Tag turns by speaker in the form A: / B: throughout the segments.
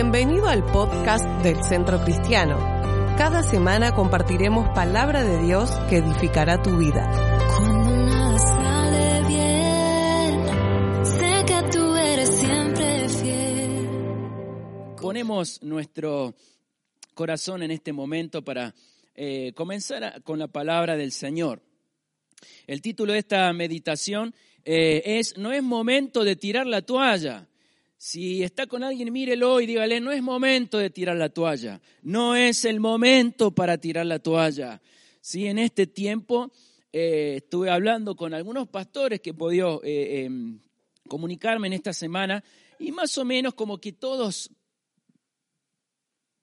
A: Bienvenido al podcast del Centro Cristiano. Cada semana compartiremos palabra de Dios que edificará tu vida.
B: Cuando nada sale bien, sé que tú eres siempre fiel.
C: Ponemos nuestro corazón en este momento para eh, comenzar a- con la palabra del Señor. El título de esta meditación eh, es No es momento de tirar la toalla. Si está con alguien, mírelo y dígale, no es momento de tirar la toalla. No es el momento para tirar la toalla. Sí, en este tiempo eh, estuve hablando con algunos pastores que he podido eh, em, comunicarme en esta semana y más o menos como que todos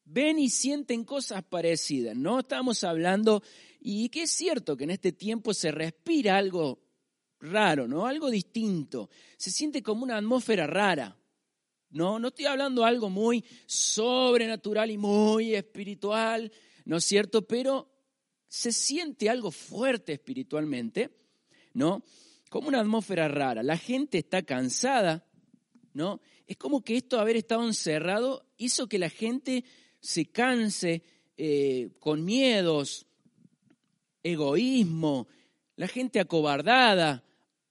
C: ven y sienten cosas parecidas, ¿no? Estamos hablando, y que es cierto que en este tiempo se respira algo raro, ¿no? Algo distinto. Se siente como una atmósfera rara. No, no estoy hablando de algo muy sobrenatural y muy espiritual, ¿no es cierto? Pero se siente algo fuerte espiritualmente, ¿no? Como una atmósfera rara. La gente está cansada, ¿no? Es como que esto, haber estado encerrado, hizo que la gente se canse eh, con miedos, egoísmo, la gente acobardada,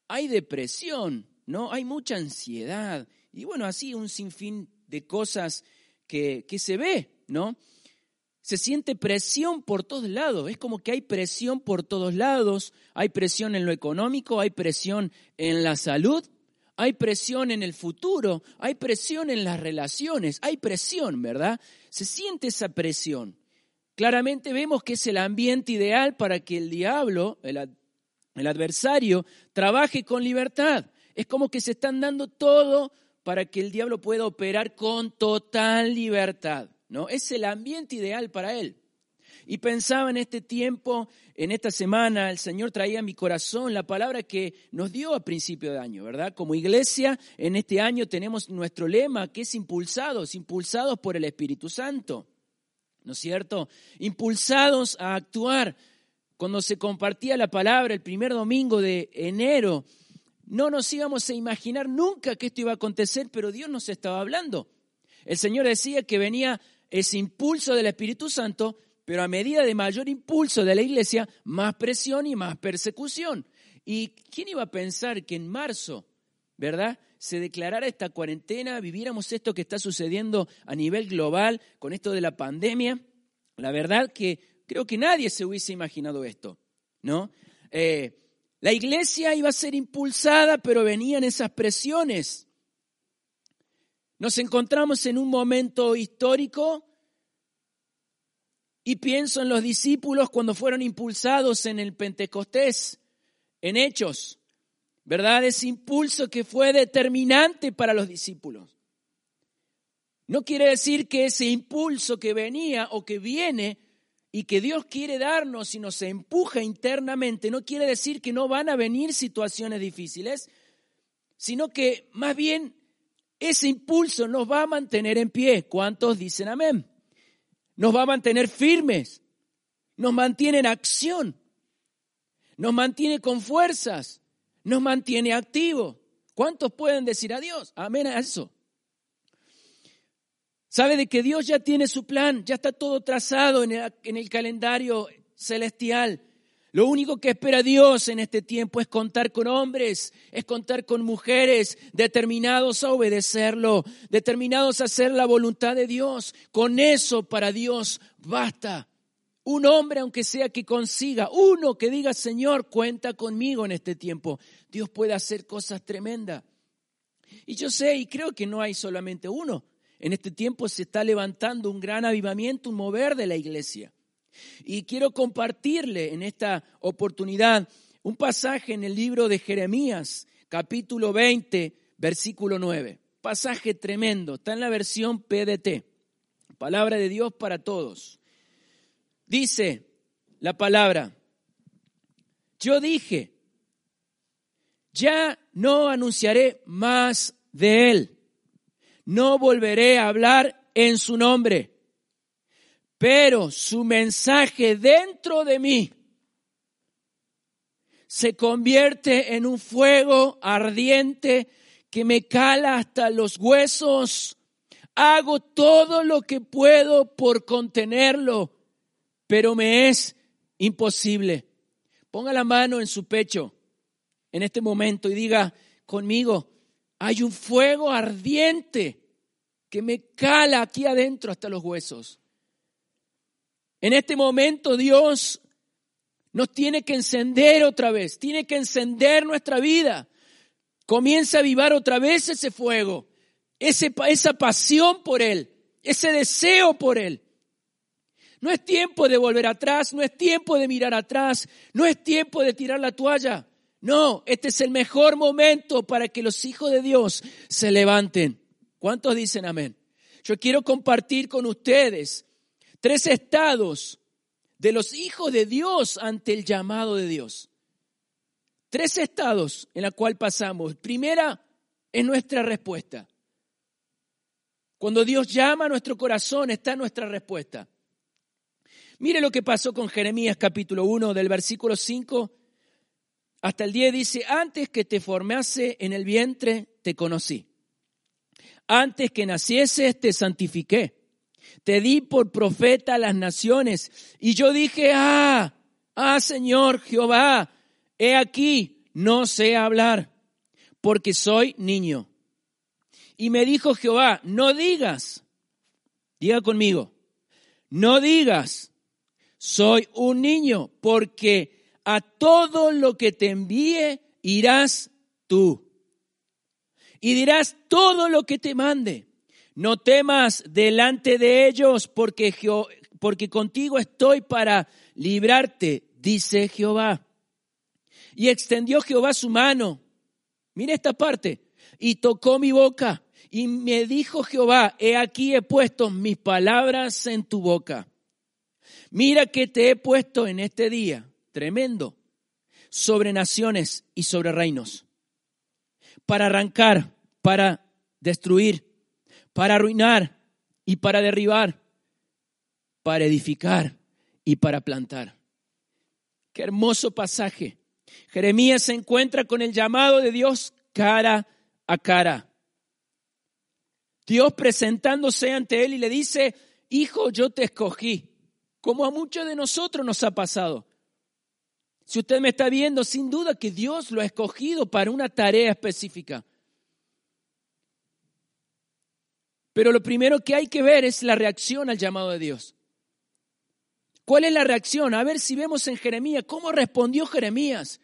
C: hay depresión, ¿no? Hay mucha ansiedad. Y bueno, así un sinfín de cosas que, que se ve, ¿no? Se siente presión por todos lados, es como que hay presión por todos lados, hay presión en lo económico, hay presión en la salud, hay presión en el futuro, hay presión en las relaciones, hay presión, ¿verdad? Se siente esa presión. Claramente vemos que es el ambiente ideal para que el diablo, el, el adversario, trabaje con libertad. Es como que se están dando todo para que el diablo pueda operar con total libertad. ¿no? Es el ambiente ideal para él. Y pensaba en este tiempo, en esta semana, el Señor traía a mi corazón la palabra que nos dio a principio de año, ¿verdad? Como iglesia, en este año tenemos nuestro lema que es impulsados, impulsados por el Espíritu Santo, ¿no es cierto? Impulsados a actuar. Cuando se compartía la palabra el primer domingo de enero, no nos íbamos a imaginar nunca que esto iba a acontecer, pero Dios nos estaba hablando. El Señor decía que venía ese impulso del Espíritu Santo, pero a medida de mayor impulso de la iglesia, más presión y más persecución. ¿Y quién iba a pensar que en marzo, verdad, se declarara esta cuarentena, viviéramos esto que está sucediendo a nivel global con esto de la pandemia? La verdad que creo que nadie se hubiese imaginado esto, ¿no? Eh, la iglesia iba a ser impulsada, pero venían esas presiones. Nos encontramos en un momento histórico y pienso en los discípulos cuando fueron impulsados en el Pentecostés, en Hechos, ¿verdad? Ese impulso que fue determinante para los discípulos. No quiere decir que ese impulso que venía o que viene y que Dios quiere darnos y nos empuja internamente, no quiere decir que no van a venir situaciones difíciles, sino que más bien ese impulso nos va a mantener en pie. ¿Cuántos dicen amén? Nos va a mantener firmes, nos mantiene en acción, nos mantiene con fuerzas, nos mantiene activos. ¿Cuántos pueden decir adiós? Amén a eso. Sabe de que Dios ya tiene su plan, ya está todo trazado en el, en el calendario celestial. Lo único que espera Dios en este tiempo es contar con hombres, es contar con mujeres determinados a obedecerlo, determinados a hacer la voluntad de Dios. Con eso para Dios basta. Un hombre, aunque sea que consiga, uno que diga, Señor, cuenta conmigo en este tiempo. Dios puede hacer cosas tremendas. Y yo sé y creo que no hay solamente uno. En este tiempo se está levantando un gran avivamiento, un mover de la iglesia. Y quiero compartirle en esta oportunidad un pasaje en el libro de Jeremías, capítulo 20, versículo 9. Pasaje tremendo, está en la versión PDT. Palabra de Dios para todos. Dice la palabra, yo dije, ya no anunciaré más de él, no volveré a hablar en su nombre pero su mensaje dentro de mí se convierte en un fuego ardiente que me cala hasta los huesos, Hago todo lo que puedo por contenerlo, pero me es imposible. Ponga la mano en su pecho en este momento y diga conmigo, hay un fuego ardiente que me cala aquí adentro hasta los huesos. En este momento Dios nos tiene que encender otra vez, tiene que encender nuestra vida. Comienza a avivar otra vez ese fuego, ese, esa pasión por Él, ese deseo por Él. No es tiempo de volver atrás, no es tiempo de mirar atrás, no es tiempo de tirar la toalla. No, este es el mejor momento para que los hijos de Dios se levanten. ¿Cuántos dicen amén? Yo quiero compartir con ustedes tres estados de los hijos de Dios ante el llamado de Dios. Tres estados en la cual pasamos. Primera es nuestra respuesta. Cuando Dios llama a nuestro corazón está nuestra respuesta. Mire lo que pasó con Jeremías capítulo 1 del versículo 5 hasta el 10 dice, antes que te formase en el vientre, te conocí. Antes que nacieses, te santifiqué. Te di por profeta a las naciones. Y yo dije, ah, ah, Señor Jehová, he aquí, no sé hablar, porque soy niño. Y me dijo Jehová, no digas, diga conmigo, no digas, soy un niño, porque a todo lo que te envíe irás tú. Y dirás todo lo que te mande. No temas delante de ellos porque, porque contigo estoy para librarte, dice Jehová. Y extendió Jehová su mano. Mira esta parte. Y tocó mi boca. Y me dijo Jehová, he aquí he puesto mis palabras en tu boca. Mira que te he puesto en este día tremendo sobre naciones y sobre reinos, para arrancar, para destruir, para arruinar y para derribar, para edificar y para plantar. Qué hermoso pasaje. Jeremías se encuentra con el llamado de Dios cara a cara. Dios presentándose ante él y le dice, hijo, yo te escogí, como a muchos de nosotros nos ha pasado. Si usted me está viendo, sin duda que Dios lo ha escogido para una tarea específica. Pero lo primero que hay que ver es la reacción al llamado de Dios. ¿Cuál es la reacción? A ver si vemos en Jeremías, ¿cómo respondió Jeremías?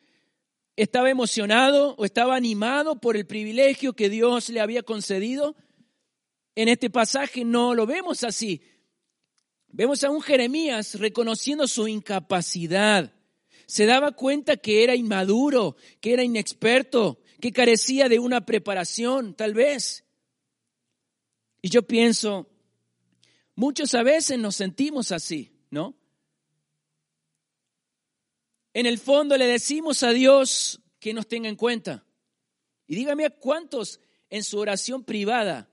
C: ¿Estaba emocionado o estaba animado por el privilegio que Dios le había concedido? En este pasaje no lo vemos así. Vemos a un Jeremías reconociendo su incapacidad se daba cuenta que era inmaduro, que era inexperto, que carecía de una preparación, tal vez. Y yo pienso, muchos a veces nos sentimos así, ¿no? En el fondo le decimos a Dios que nos tenga en cuenta. Y dígame a cuántos en su oración privada,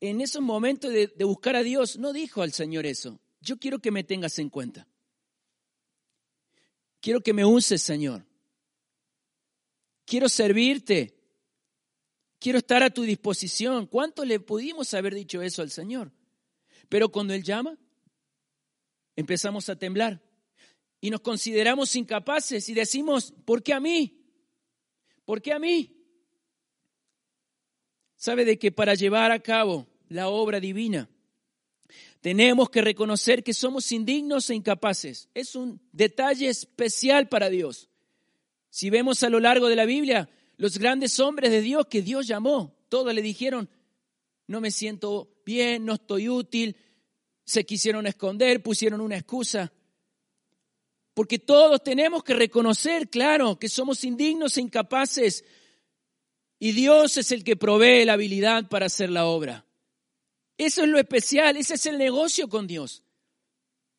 C: en esos momentos de, de buscar a Dios, no dijo al Señor eso. Yo quiero que me tengas en cuenta. Quiero que me uses, Señor. Quiero servirte. Quiero estar a tu disposición. ¿Cuánto le pudimos haber dicho eso al Señor? Pero cuando Él llama, empezamos a temblar y nos consideramos incapaces y decimos, ¿por qué a mí? ¿Por qué a mí? ¿Sabe de que para llevar a cabo la obra divina tenemos que reconocer que somos indignos e incapaces. Es un detalle especial para Dios. Si vemos a lo largo de la Biblia, los grandes hombres de Dios que Dios llamó, todos le dijeron, no me siento bien, no estoy útil, se quisieron esconder, pusieron una excusa. Porque todos tenemos que reconocer, claro, que somos indignos e incapaces. Y Dios es el que provee la habilidad para hacer la obra. Eso es lo especial, ese es el negocio con Dios.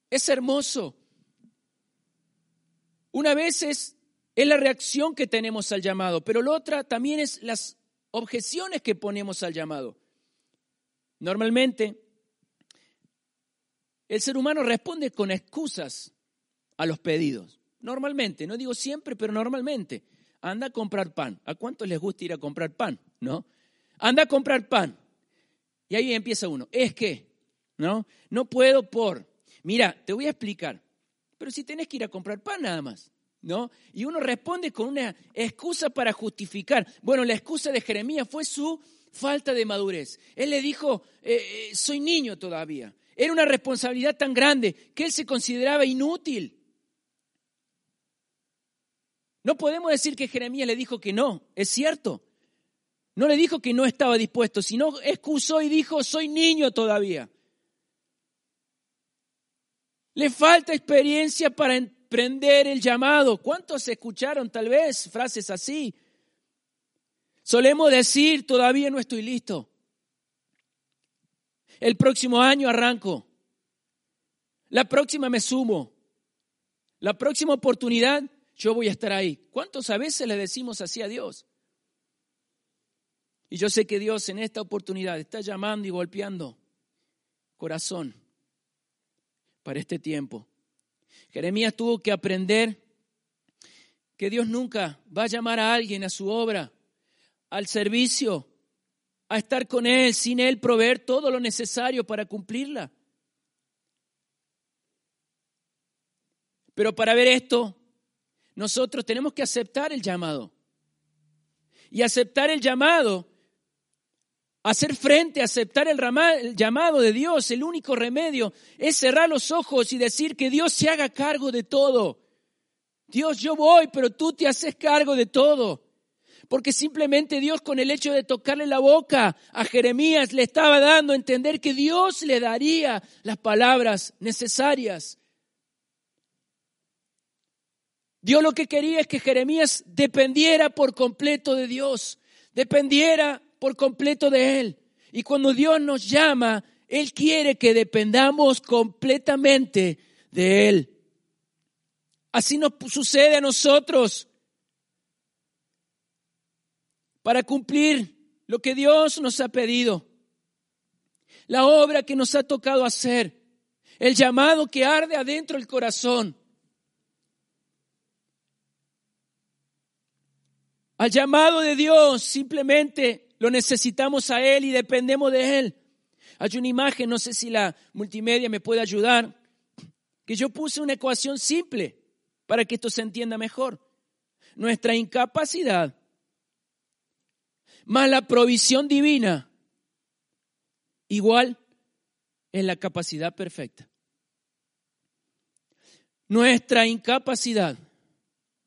C: Es hermoso. Una vez es, la reacción que tenemos al llamado, pero la otra también es las objeciones que ponemos al llamado. Normalmente, el ser humano responde con excusas a los pedidos. Normalmente, no digo siempre, pero normalmente. Anda a comprar pan. ¿A cuántos les gusta ir a comprar pan? ¿No? Anda a comprar pan. Y ahí empieza uno. Es que, ¿no? No puedo por. Mira, te voy a explicar. Pero si tenés que ir a comprar pan nada más, ¿no? Y uno responde con una excusa para justificar. Bueno, la excusa de Jeremías fue su falta de madurez. Él le dijo, eh, eh, soy niño todavía. Era una responsabilidad tan grande que él se consideraba inútil. No podemos decir que Jeremías le dijo que no, es cierto. No le dijo que no estaba dispuesto, sino excusó y dijo, soy niño todavía. Le falta experiencia para emprender el llamado. ¿Cuántos escucharon tal vez frases así? Solemos decir, todavía no estoy listo. El próximo año arranco. La próxima me sumo. La próxima oportunidad yo voy a estar ahí. ¿Cuántos a veces le decimos así a Dios? Y yo sé que Dios en esta oportunidad está llamando y golpeando corazón para este tiempo. Jeremías tuvo que aprender que Dios nunca va a llamar a alguien a su obra, al servicio, a estar con Él, sin Él proveer todo lo necesario para cumplirla. Pero para ver esto, nosotros tenemos que aceptar el llamado. Y aceptar el llamado, hacer frente, aceptar el, el, llamado de Dios, el único remedio es cerrar los ojos y decir que Dios se haga cargo de todo. Dios, yo voy, pero tú te haces cargo de todo. Porque simplemente Dios con el hecho de tocarle la boca a Jeremías le estaba dando a entender que Dios le daría las palabras necesarias Dios lo que quería es que Jeremías dependiera por completo de Dios, dependiera por completo de Él. Y cuando Dios nos llama, Él quiere que dependamos completamente de Él. Así nos sucede a nosotros. Para cumplir lo que Dios nos ha pedido, la obra que nos ha tocado hacer, el llamado que arde adentro del corazón. Al llamado de Dios simplemente lo necesitamos a Él y dependemos de Él. Hay una imagen, no sé si la multimedia me puede ayudar, que yo puse una ecuación simple para que esto se entienda mejor. Nuestra incapacidad más la provisión divina igual es la capacidad perfecta. Nuestra incapacidad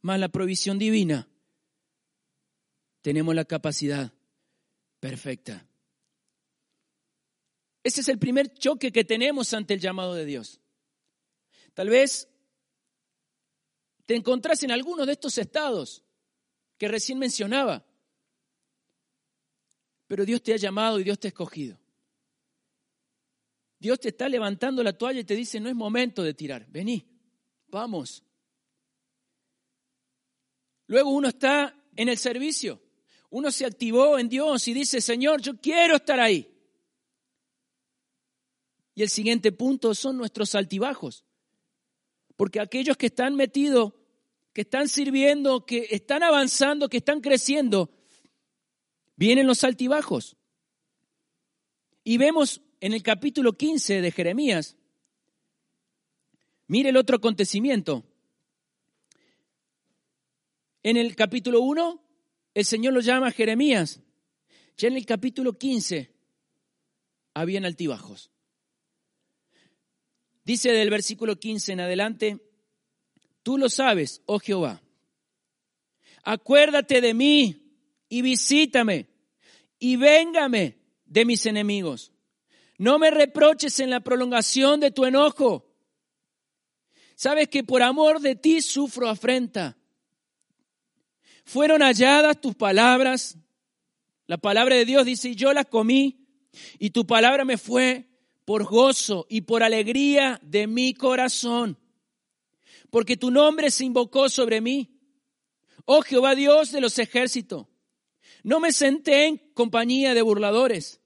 C: más la provisión divina tenemos la capacidad perfecta. Ese es el primer choque que tenemos ante el llamado de Dios. Tal vez te encontrás en alguno de estos estados que recién mencionaba, pero Dios te ha llamado y Dios te ha escogido. Dios te está levantando la toalla y te dice, no es momento de tirar, vení, vamos. Luego uno está en el servicio uno se activó en Dios y dice, Señor, yo quiero estar ahí. Y el siguiente punto son nuestros altibajos. Porque aquellos que están metidos, que están sirviendo, que están avanzando, que están creciendo, vienen los altibajos. Y vemos en el capítulo 15 de Jeremías, mire el otro acontecimiento. En el capítulo 1 el Señor lo llama Jeremías. Ya en el capítulo 15 habían altibajos. Dice del versículo 15 en adelante, tú lo sabes, oh Jehová. Acuérdate de mí y visítame y véngame de mis enemigos. No me reproches en la prolongación de tu enojo. Sabes que por amor de ti sufro afrenta fueron halladas tus palabras. La palabra de Dios dice, yo las comí, y tu palabra me fue por gozo y por alegría de mi corazón, porque tu nombre se invocó sobre mí. Oh Jehová Dios de los ejércitos, no me senté en compañía de burladores,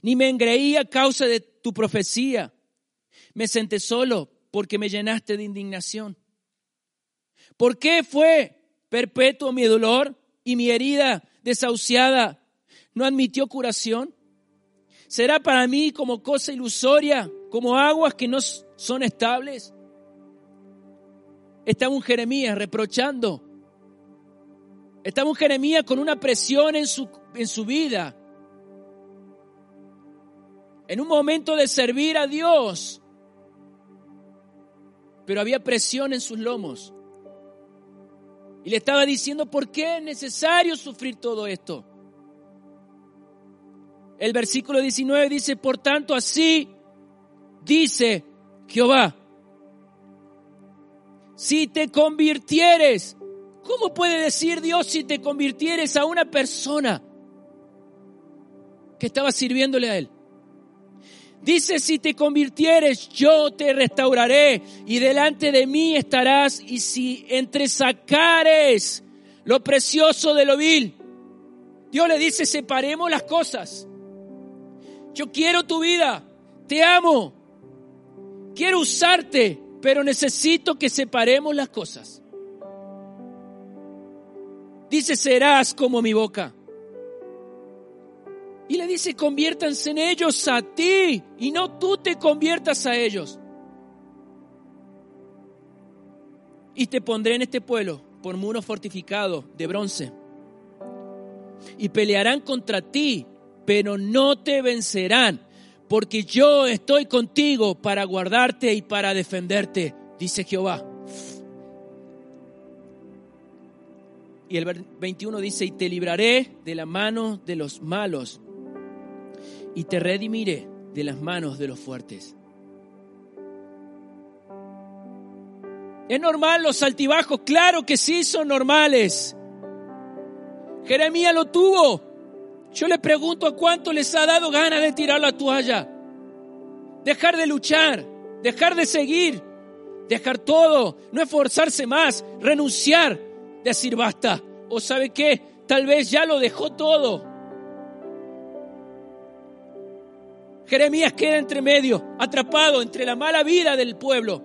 C: ni me engreí a causa de tu profecía. Me senté solo porque me llenaste de indignación. ¿Por qué fue perpetuo mi dolor y mi herida desahuciada no admitió curación? ¿Será para mí como cosa ilusoria, como aguas que no son estables? Estaba un Jeremías reprochando. Estaba un Jeremías con una presión en su, en su vida. En un momento de servir a Dios. Pero había presión en sus lomos. Y le estaba diciendo, ¿por qué es necesario sufrir todo esto? El versículo 19 dice, por tanto así dice Jehová, si te convirtieres, ¿cómo puede decir Dios si te convirtieres a una persona que estaba sirviéndole a Él? Dice, si te convirtieres, yo te restauraré y delante de mí estarás y si entresacares lo precioso de lo vil. Dios le dice, separemos las cosas. Yo quiero tu vida, te amo, quiero usarte, pero necesito que separemos las cosas. Dice, serás como mi boca. Y le dice, conviértanse en ellos a ti y no tú te conviertas a ellos. Y te pondré en este pueblo por muro fortificado de bronce. Y pelearán contra ti pero no te vencerán, porque yo estoy contigo para guardarte y para defenderte, dice Jehová. Y el 21 dice, y te libraré de la mano de los malos, y te redimiré de las manos de los fuertes. ¿Es normal los altibajos? Claro que sí son normales. Jeremías lo tuvo. Yo le pregunto a cuánto les ha dado ganas de tirar la toalla, dejar de luchar, dejar de seguir, dejar todo, no esforzarse más, renunciar, decir basta. O sabe qué, tal vez ya lo dejó todo. Jeremías queda entre medio, atrapado entre la mala vida del pueblo,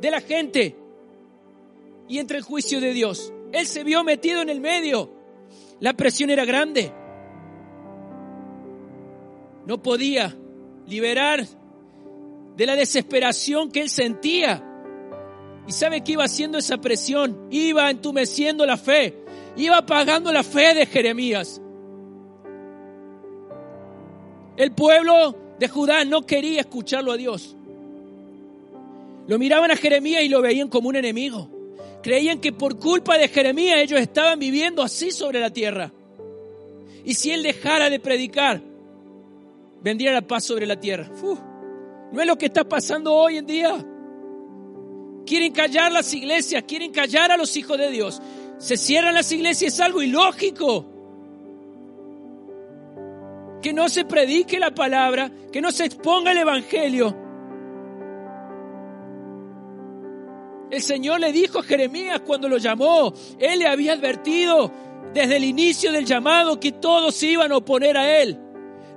C: de la gente y entre el juicio de Dios. Él se vio metido en el medio. La presión era grande. No podía liberar de la desesperación que él sentía. ¿Y sabe qué iba haciendo esa presión? Iba entumeciendo la fe. Iba apagando la fe de Jeremías. El pueblo de Judá no quería escucharlo a Dios. Lo miraban a Jeremías y lo veían como un enemigo. Creían que por culpa de Jeremías ellos estaban viviendo así sobre la tierra. Y si él dejara de predicar, vendría la paz sobre la tierra. no es lo que está pasando hoy en día. Quieren callar las iglesias, quieren callar a los hijos de Dios. Se cierran las iglesias, es algo ilógico. Que no se predique la palabra, que no se exponga el evangelio. El Señor le dijo a Jeremías cuando lo llamó, Él le había advertido desde el inicio del llamado que todos se iban a oponer a Él.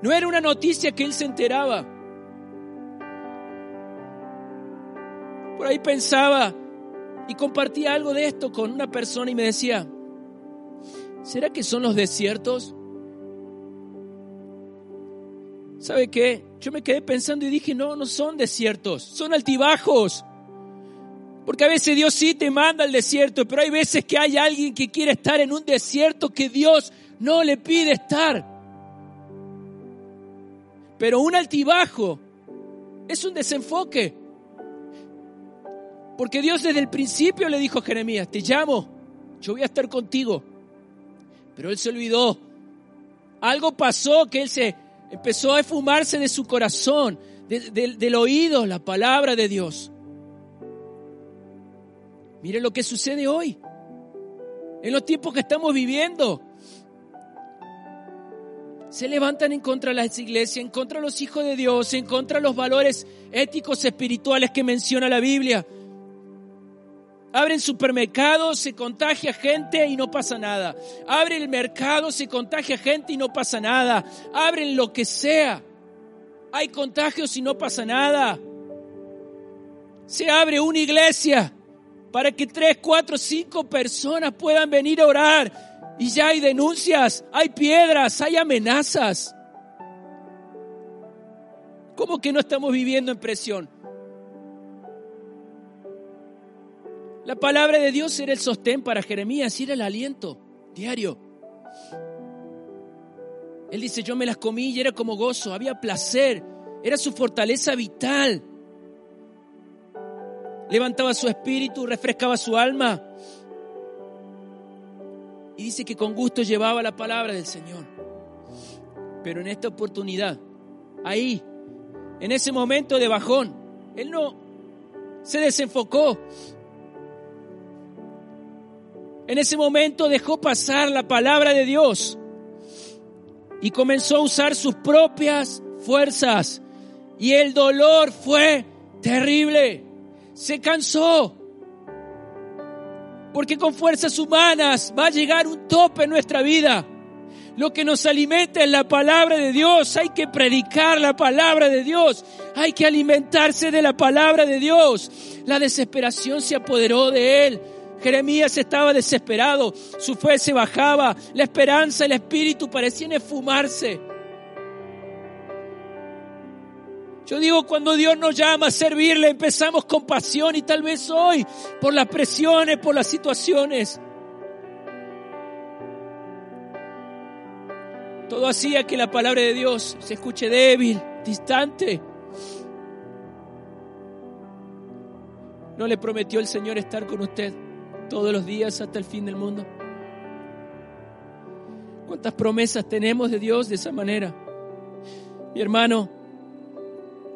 C: No era una noticia que Él se enteraba. Por ahí pensaba y compartía algo de esto con una persona y me decía, ¿será que son los desiertos? ¿Sabe qué? Yo me quedé pensando y dije, no, no son desiertos, son altibajos. Porque a veces Dios sí te manda al desierto, pero hay veces que hay alguien que quiere estar en un desierto que Dios no le pide estar. Pero un altibajo es un desenfoque. Porque Dios desde el principio le dijo a Jeremías, te llamo, yo voy a estar contigo. Pero él se olvidó. Algo pasó que él se empezó a esfumarse de su corazón, del oído, la palabra de Dios. Mire lo que sucede hoy, en los tiempos que estamos viviendo. Se levantan en contra de las iglesias, en contra de los hijos de Dios, en contra de los valores éticos espirituales que menciona la Biblia. Abren supermercados, se contagia gente y no pasa nada. Abren el mercado, se contagia gente y no pasa nada. Abren lo que sea. Hay contagios y no pasa nada. Se abre una iglesia para que tres, cuatro, cinco personas puedan venir a orar Y ya hay denuncias, hay piedras, hay amenazas. ¿Cómo que no estamos viviendo en presión? La palabra de Dios era el sostén para Jeremías y era el aliento diario. Él dice, yo me las comí y era como gozo, había placer, era su fortaleza vital. Levantaba su espíritu, refrescaba su alma. Y dice que con gusto llevaba la palabra del Señor. Pero en esta oportunidad, ahí, en ese momento de bajón, él no se desenfocó. En ese momento dejó pasar la palabra de Dios y comenzó a usar sus propias fuerzas. Y el dolor fue terrible. Se cansó. Porque con fuerzas humanas va a llegar un tope en nuestra vida. Lo que nos alimenta es la palabra de Dios. Hay que predicar la palabra de Dios. Hay que alimentarse de la palabra de Dios. La desesperación se apoderó de él. Jeremías estaba desesperado, su fe se bajaba, la esperanza, el espíritu parecían esfumarse. Yo digo, cuando Dios nos llama a servirle, empezamos con pasión y tal vez hoy, por las presiones, por las situaciones, todo hacía que la palabra de Dios se escuche débil, distante. ¿No le prometió el Señor estar con usted todos los días hasta el fin del mundo? ¿Cuántas promesas tenemos de Dios de esa manera? Mi hermano,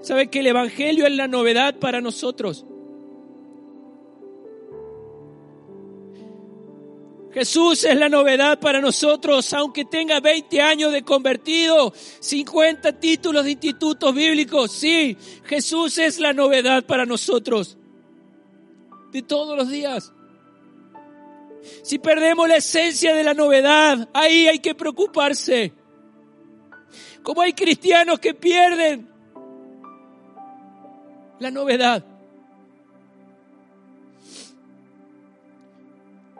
C: ¿sabe que el Evangelio es la novedad para nosotros? Jesús es la novedad para nosotros, aunque tenga 20 años de convertido, 50 títulos de institutos bíblicos. Sí, Jesús es la novedad para nosotros. De todos los días. Si perdemos la esencia de la novedad, ahí hay que preocuparse. Como hay cristianos que pierden la novedad.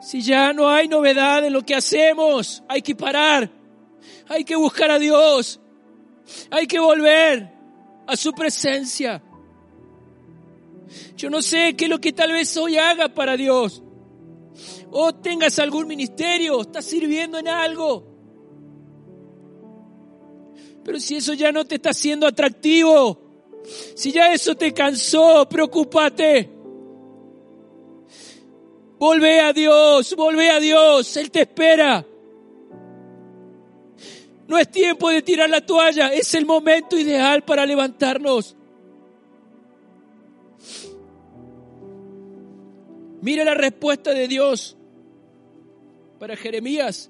C: Si ya no hay novedad en lo que hacemos, hay que parar. Hay que buscar a Dios. Hay que volver a su presencia. Yo no sé qué es lo que tal vez hoy haga para Dios. O tengas algún ministerio, estás sirviendo en algo. Pero si eso ya no te está siendo atractivo, si ya eso te cansó, preocúpate. Volvé a Dios, volvé a Dios, Él te espera. No es tiempo de tirar la toalla, es el momento ideal para levantarnos. Mira la respuesta de Dios para Jeremías.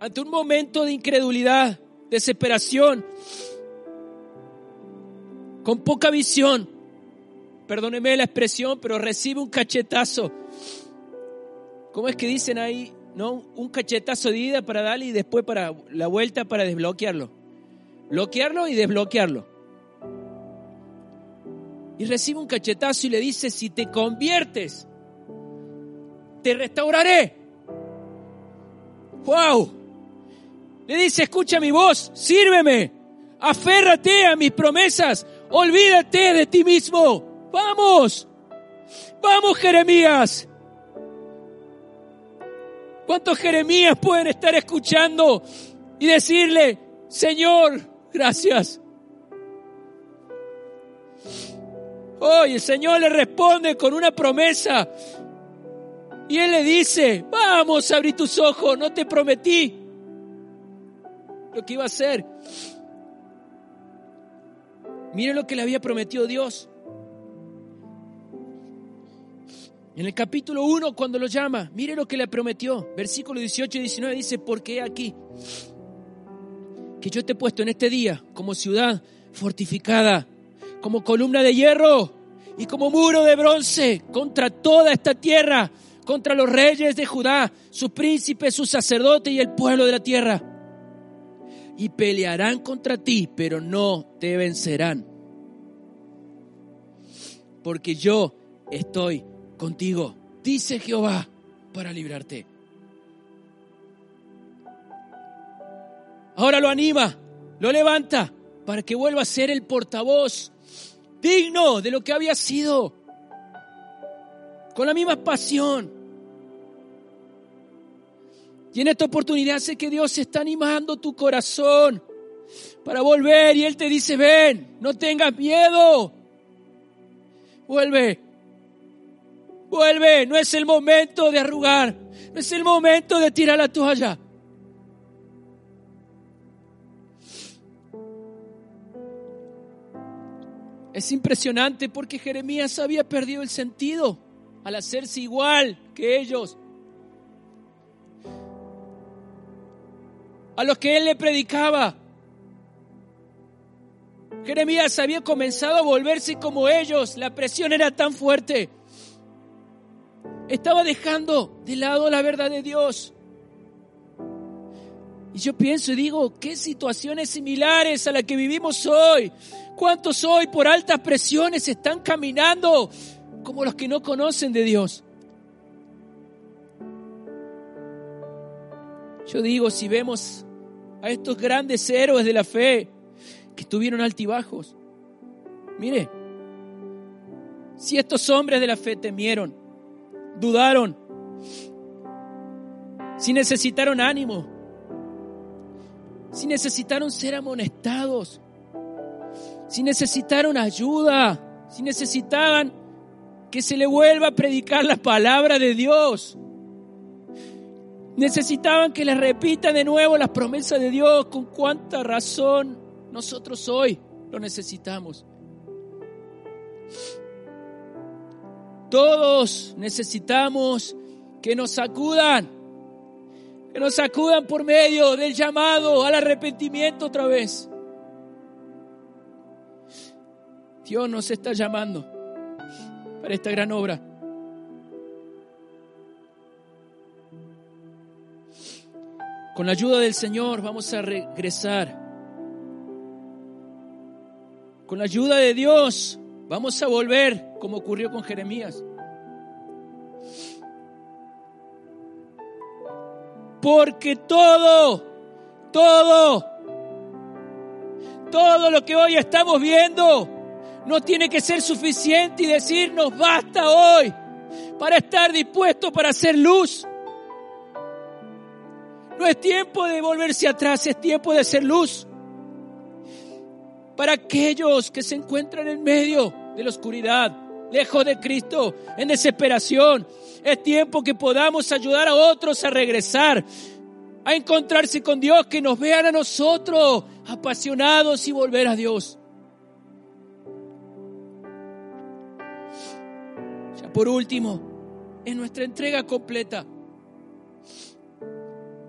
C: Ante un momento de incredulidad, desesperación, con poca visión, perdóneme la expresión, pero recibe un cachetazo. ¿Cómo es que dicen ahí? ¿No? Un cachetazo de ida para darle y después para la vuelta para desbloquearlo. Bloquearlo y desbloquearlo. Y recibe un cachetazo y le dice, si te conviertes, te restauraré. ¡Wow! Le dice, escucha mi voz, sírveme, aférrate a mis promesas, Olvídate de ti mismo. Vamos. Vamos, Jeremías. ¿Cuántos Jeremías pueden estar escuchando y decirle, Señor, gracias? Hoy el Señor le responde con una promesa. Y Él le dice, vamos a abrir tus ojos, no te prometí lo que iba a hacer. Mire lo que le había prometido Dios. En el capítulo 1, cuando lo llama, mire lo que le prometió. Versículo 18 y 19 dice, porque aquí, que yo te he puesto en este día como ciudad fortificada, como columna de hierro y como muro de bronce contra toda esta tierra, contra los reyes de Judá, sus príncipes, sus sacerdotes y el pueblo de la tierra y pelearán contra ti, pero no te vencerán. Porque yo estoy contigo, dice Jehová, para librarte. Ahora lo anima, lo levanta para que vuelva a ser el portavoz digno de lo que había sido, con la misma pasión. Y en esta oportunidad sé que Dios está animando tu corazón para volver y Él te dice, ven, no tengas miedo, vuelve, vuelve, no es el momento de arrugar, no es el momento de tirar la toalla. Es impresionante porque Jeremías había perdido el sentido al hacerse igual que ellos. A los que él le predicaba. Jeremías había comenzado a volverse como ellos. La presión era tan fuerte. Estaba dejando de lado la verdad de Dios. Y yo pienso y digo, qué situaciones similares a la que vivimos hoy. ¿Cuántos hoy por altas presiones están caminando como los que no conocen de Dios? Yo digo, si vemos a estos grandes héroes de la fe que tuvieron altibajos, mire, si estos hombres de la fe temieron, dudaron, si necesitaron ánimo, si necesitaron ser amonestados, si necesitaron ayuda, si necesitaban que se le vuelva a predicar la palabra de Dios. Necesitaban que les repita de nuevo las promesas de Dios. Con cuánta razón nosotros hoy lo necesitamos. Todos necesitamos que nos acudan, que nos acudan por medio del llamado al arrepentimiento otra vez. Dios nos está llamando para esta gran obra. Con la ayuda del Señor vamos a regresar. Con la ayuda de Dios vamos a volver como ocurrió con Jeremías. Porque todo, todo, todo lo que hoy estamos viendo no tiene que ser suficiente y decirnos basta hoy para estar dispuesto para hacer luz. No es tiempo de volverse atrás, es tiempo de hacer luz. Para aquellos que se encuentran en medio de la oscuridad, lejos de Cristo, en desesperación, es tiempo que podamos ayudar a otros a regresar, a encontrarse con Dios, que nos vean a nosotros apasionados y volver a Dios. Por último, en nuestra entrega completa.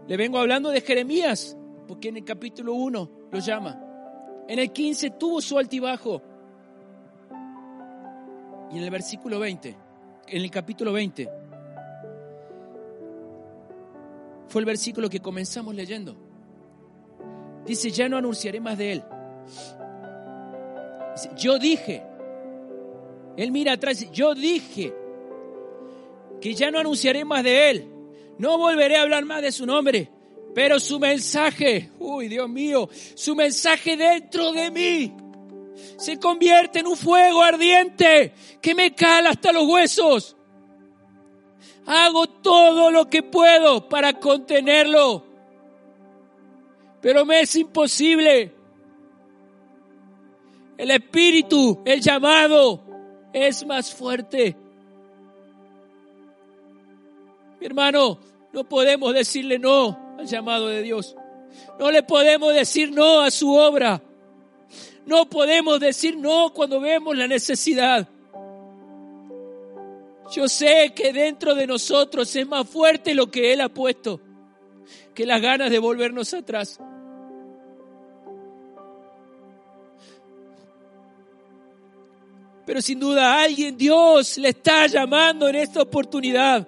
C: Le vengo hablando de Jeremías, porque en el capítulo 1 lo llama. En el 15 tuvo su altibajo. Y en el versículo 20, en el capítulo 20, fue el versículo que comenzamos leyendo. Dice, ya no anunciaré más de él. Dice, yo dije, él mira atrás, yo dije que ya no anunciaré más de él, no volveré a hablar más de su nombre, pero su mensaje, uy Dios mío, su mensaje dentro de mí se convierte en un fuego ardiente que me cala hasta los huesos. Hago todo lo que puedo para contenerlo, pero me es imposible. El espíritu, el llamado, es más fuerte. Mi hermano, no podemos decirle no al llamado de Dios. No le podemos decir no a su obra. No podemos decir no cuando vemos la necesidad. Yo sé que dentro de nosotros es más fuerte lo que Él ha puesto que las ganas de volvernos atrás. Pero sin duda alguien Dios le está llamando en esta oportunidad.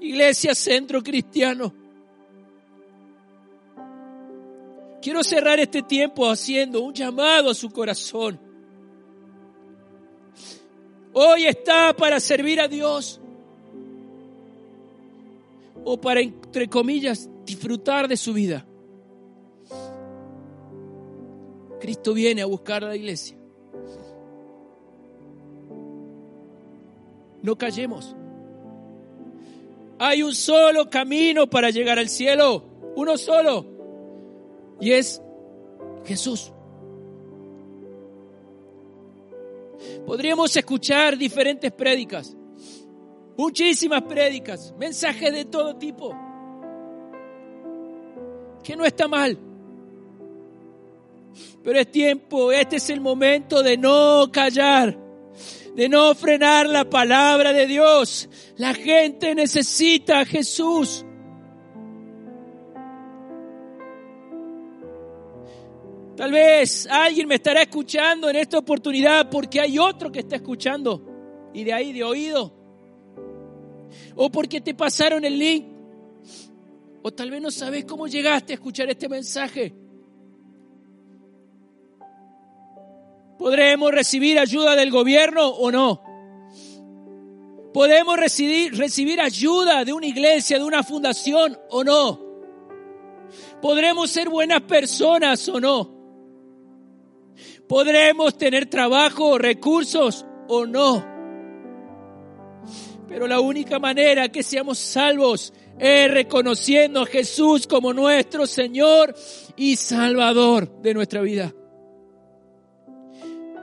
C: Iglesia Centro Cristiano. Quiero cerrar este tiempo haciendo un llamado a su corazón. Hoy está para servir a Dios. O para, entre comillas, disfrutar de su vida. Cristo viene a buscar a la iglesia. No callemos. Hay un solo camino para llegar al cielo, uno solo, y es Jesús. Podríamos escuchar diferentes prédicas, muchísimas prédicas, mensajes de todo tipo, que no está mal. Pero es tiempo, este es el momento de no callar, de no frenar la palabra de Dios. La gente necesita a Jesús. Tal vez alguien me estará escuchando en esta oportunidad porque hay otro que está escuchando y de ahí de oído. O porque te pasaron el link. O tal vez no sabes cómo llegaste a escuchar este mensaje. ¿Podremos recibir ayuda del gobierno o no? ¿Podemos recibir, recibir ayuda de una iglesia, de una fundación o no? ¿Podremos ser buenas personas o no? ¿Podremos tener trabajo, recursos o no? Pero la única manera que seamos salvos es reconociendo a Jesús como nuestro Señor y Salvador de nuestra vida.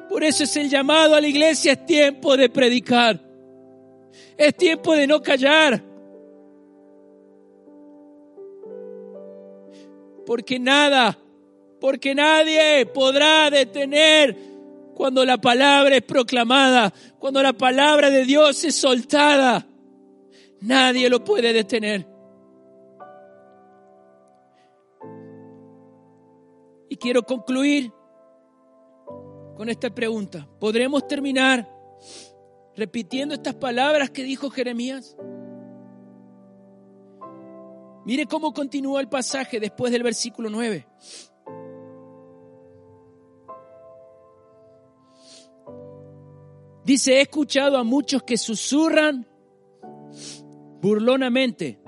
C: Por eso es el llamado a la iglesia, es tiempo de predicar. Es tiempo de no callar. Porque nada, porque nadie podrá detener cuando la palabra es proclamada, cuando la palabra de Dios es soltada. Nadie lo puede detener. Y quiero concluir con esta pregunta. ¿Podremos terminar repitiendo estas palabras que dijo Jeremías? Mire cómo continúa el pasaje después del versículo 9. Dice, he escuchado a muchos que susurran burlonamente.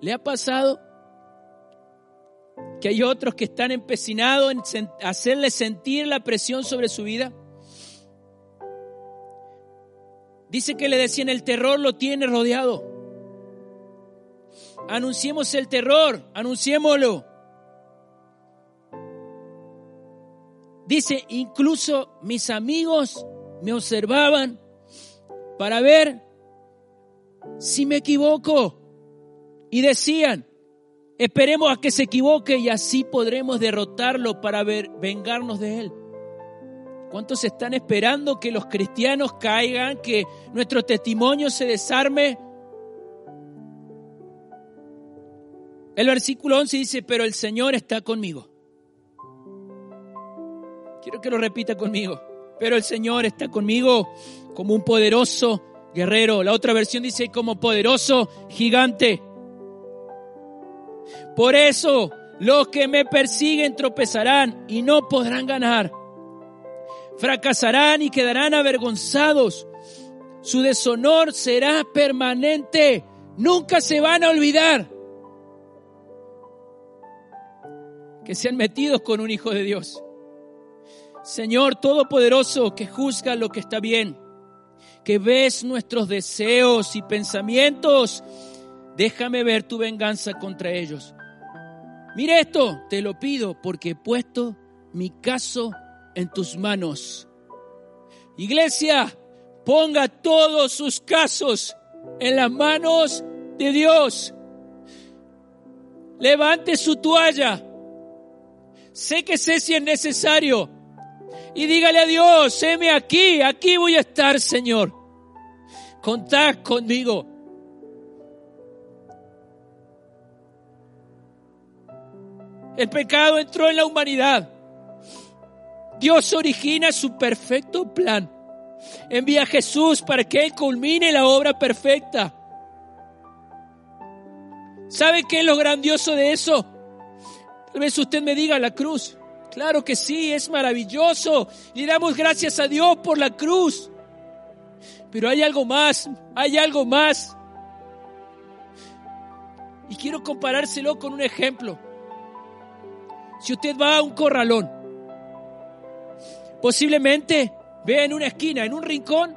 C: ¿Le ha pasado? que hay otros que están empecinados en hacerle sentir la presión sobre su vida. Dice que le decían, el terror lo tiene rodeado. Anunciemos el terror, anunciémoslo. Dice, incluso mis amigos me observaban para ver si me equivoco. Y decían, Esperemos a que se equivoque y así podremos derrotarlo para ver, vengarnos de él. ¿Cuántos están esperando que los cristianos caigan, que nuestro testimonio se desarme? El versículo 11 dice, pero el Señor está conmigo. Quiero que lo repita conmigo. Pero el Señor está conmigo como un poderoso guerrero. La otra versión dice como poderoso gigante. Por eso los que me persiguen tropezarán y no podrán ganar. Fracasarán y quedarán avergonzados. Su deshonor será permanente. Nunca se van a olvidar que sean metidos con un hijo de Dios. Señor Todopoderoso, que juzga lo que está bien, que ves nuestros deseos y pensamientos, déjame ver tu venganza contra ellos. Mire esto, te lo pido porque he puesto mi caso en tus manos. Iglesia, ponga todos sus casos en las manos de Dios. Levante su toalla. Sé que sé si es necesario. Y dígale a Dios, séme aquí, aquí voy a estar, Señor. Contad conmigo. El pecado entró en la humanidad. Dios origina su perfecto plan. Envía a Jesús para que Él culmine la obra perfecta. ¿Sabe qué es lo grandioso de eso? Tal vez usted me diga la cruz. Claro que sí, es maravilloso. Le damos gracias a Dios por la cruz. Pero hay algo más, hay algo más. Y quiero comparárselo con un ejemplo. Si usted va a un corralón, posiblemente ve en una esquina, en un rincón,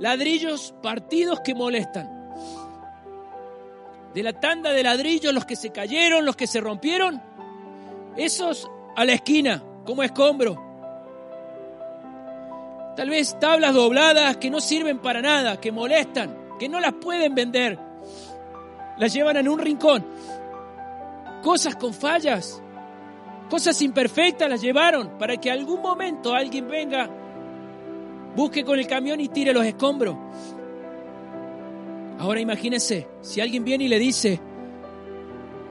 C: ladrillos partidos que molestan. De la tanda de ladrillos, los que se cayeron, los que se rompieron, esos a la esquina, como escombro. Tal vez tablas dobladas que no sirven para nada, que molestan, que no las pueden vender. Las llevan en un rincón. Cosas con fallas, cosas imperfectas las llevaron para que algún momento alguien venga, busque con el camión y tire los escombros. Ahora imagínense, si alguien viene y le dice,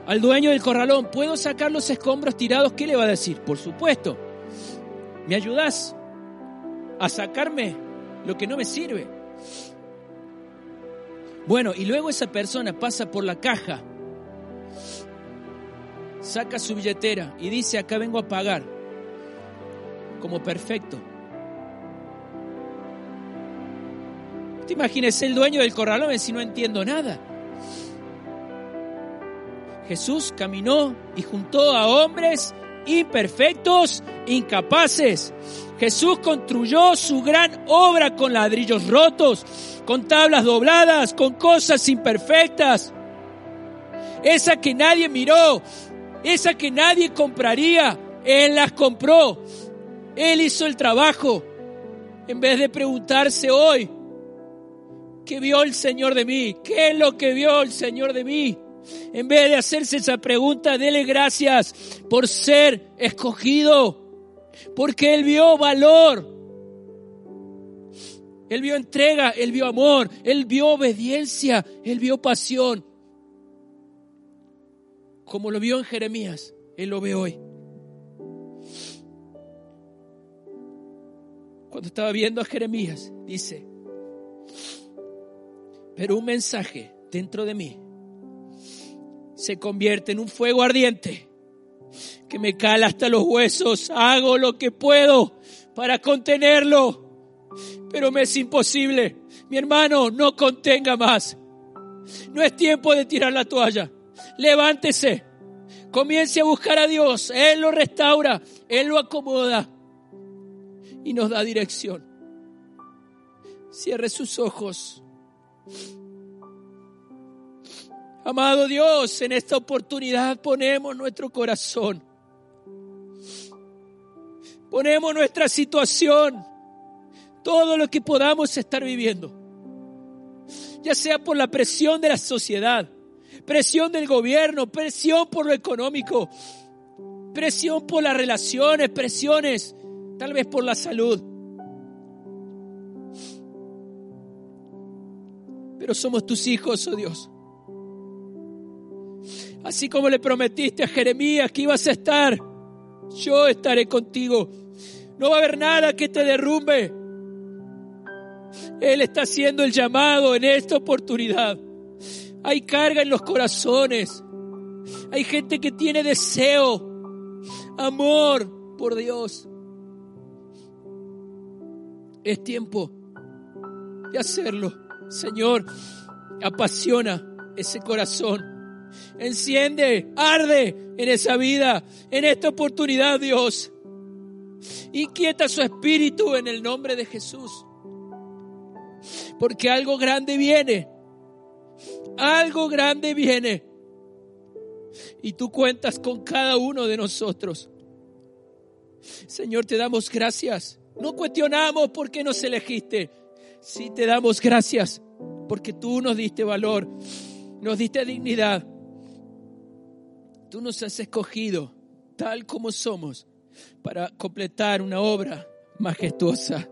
C: al dueño del corralón, ¿puedo sacar los escombros tirados? ¿Qué le va a decir? Por supuesto. ¿Me ayudas a sacarme lo que no me sirve? Bueno, y luego esa persona pasa por la caja, saca su billetera y dice, acá vengo a pagar, como perfecto. ¿Te imaginas el dueño del corralón si no entiendo nada? Jesús caminó y juntó a hombres imperfectos, incapaces. Jesús construyó su gran obra con ladrillos rotos, con tablas dobladas, con cosas imperfectas. Esa que nadie miró, esa que nadie compraría, Él las compró. Él hizo el trabajo. En vez de preguntarse hoy, ¿qué vio el Señor de mí? ¿Qué es lo que vio el Señor de mí? En vez de hacerse esa pregunta, dele gracias por ser escogido, porque Él vio valor, Él vio entrega, Él vio amor, Él vio obediencia, Él vio pasión. Como lo vio en Jeremías, Él lo ve hoy. Cuando estaba viendo a Jeremías, dice, pero un mensaje dentro de mí se convierte en un fuego ardiente que me cala hasta los huesos. Hago lo que puedo para contenerlo, pero me es imposible. Mi hermano, no contenga más. No es tiempo de tirar la toalla. Levántese. Comience a buscar a Dios. Él lo restaura. Él lo acomoda. Y nos da dirección. Cierre sus ojos. Amado Dios, en esta oportunidad ponemos nuestro corazón. Ponemos nuestra situación, todo lo que podamos estar viviendo. Ya sea por la presión de la sociedad, presión del gobierno, presión por lo económico, presión por las relaciones, presiones, tal vez por la salud. Pero somos tus hijos, oh Dios. Así como le prometiste a Jeremías que ibas a estar, yo estaré contigo. No va a haber nada que te derrumbe. Él está haciendo el llamado en esta oportunidad. Hay carga en los corazones. Hay gente que tiene deseo, amor por Dios. Es tiempo de hacerlo. Señor, apasiona ese corazón Enciende, arde en esa vida, en esta oportunidad, Dios. Inquieta su espíritu en el nombre de Jesús. Porque algo grande viene. Algo grande viene. Y tú cuentas con cada uno de nosotros. Señor, te damos gracias. No cuestionamos por qué nos elegiste. Sí te damos gracias porque tú nos diste valor, nos diste dignidad Tú nos has escogido tal como somos para completar una obra majestuosa.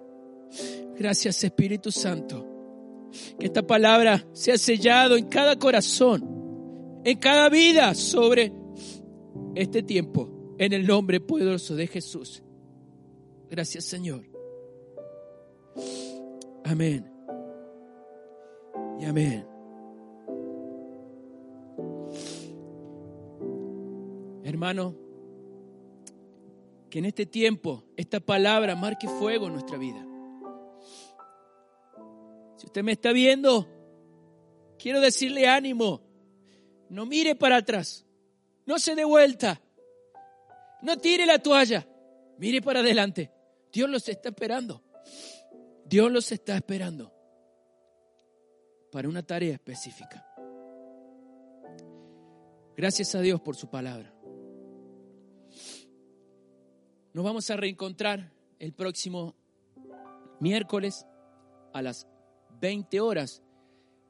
C: Gracias Espíritu Santo. Que esta palabra sea sellado en cada corazón, en cada vida sobre este tiempo, en el nombre poderoso de Jesús. Gracias Señor. Amén. Y amén. Hermano, que en este tiempo esta palabra marque fuego en nuestra vida. Si usted me está viendo, quiero decirle ánimo. No mire para atrás. No se dé vuelta. No tire la toalla. Mire para adelante. Dios los está esperando. Dios los está esperando para una tarea específica. Gracias a Dios por su palabra. Nos vamos a reencontrar el próximo miércoles a las 20 horas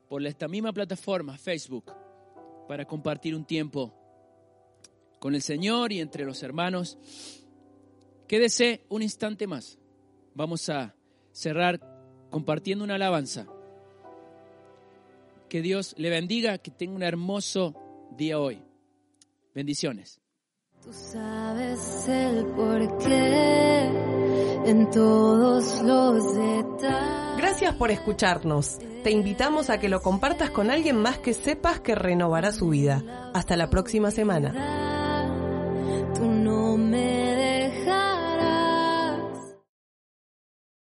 C: por esta misma plataforma, Facebook, para compartir un tiempo con el Señor y entre los hermanos. Quédese un instante más. Vamos a cerrar compartiendo una alabanza. Que Dios le bendiga, que tenga un hermoso día hoy. Bendiciones.
B: Tú sabes el porqué en todos los detalles.
A: Gracias por escucharnos. Te invitamos a que lo compartas con alguien más que sepas que renovará su vida. Hasta la próxima semana.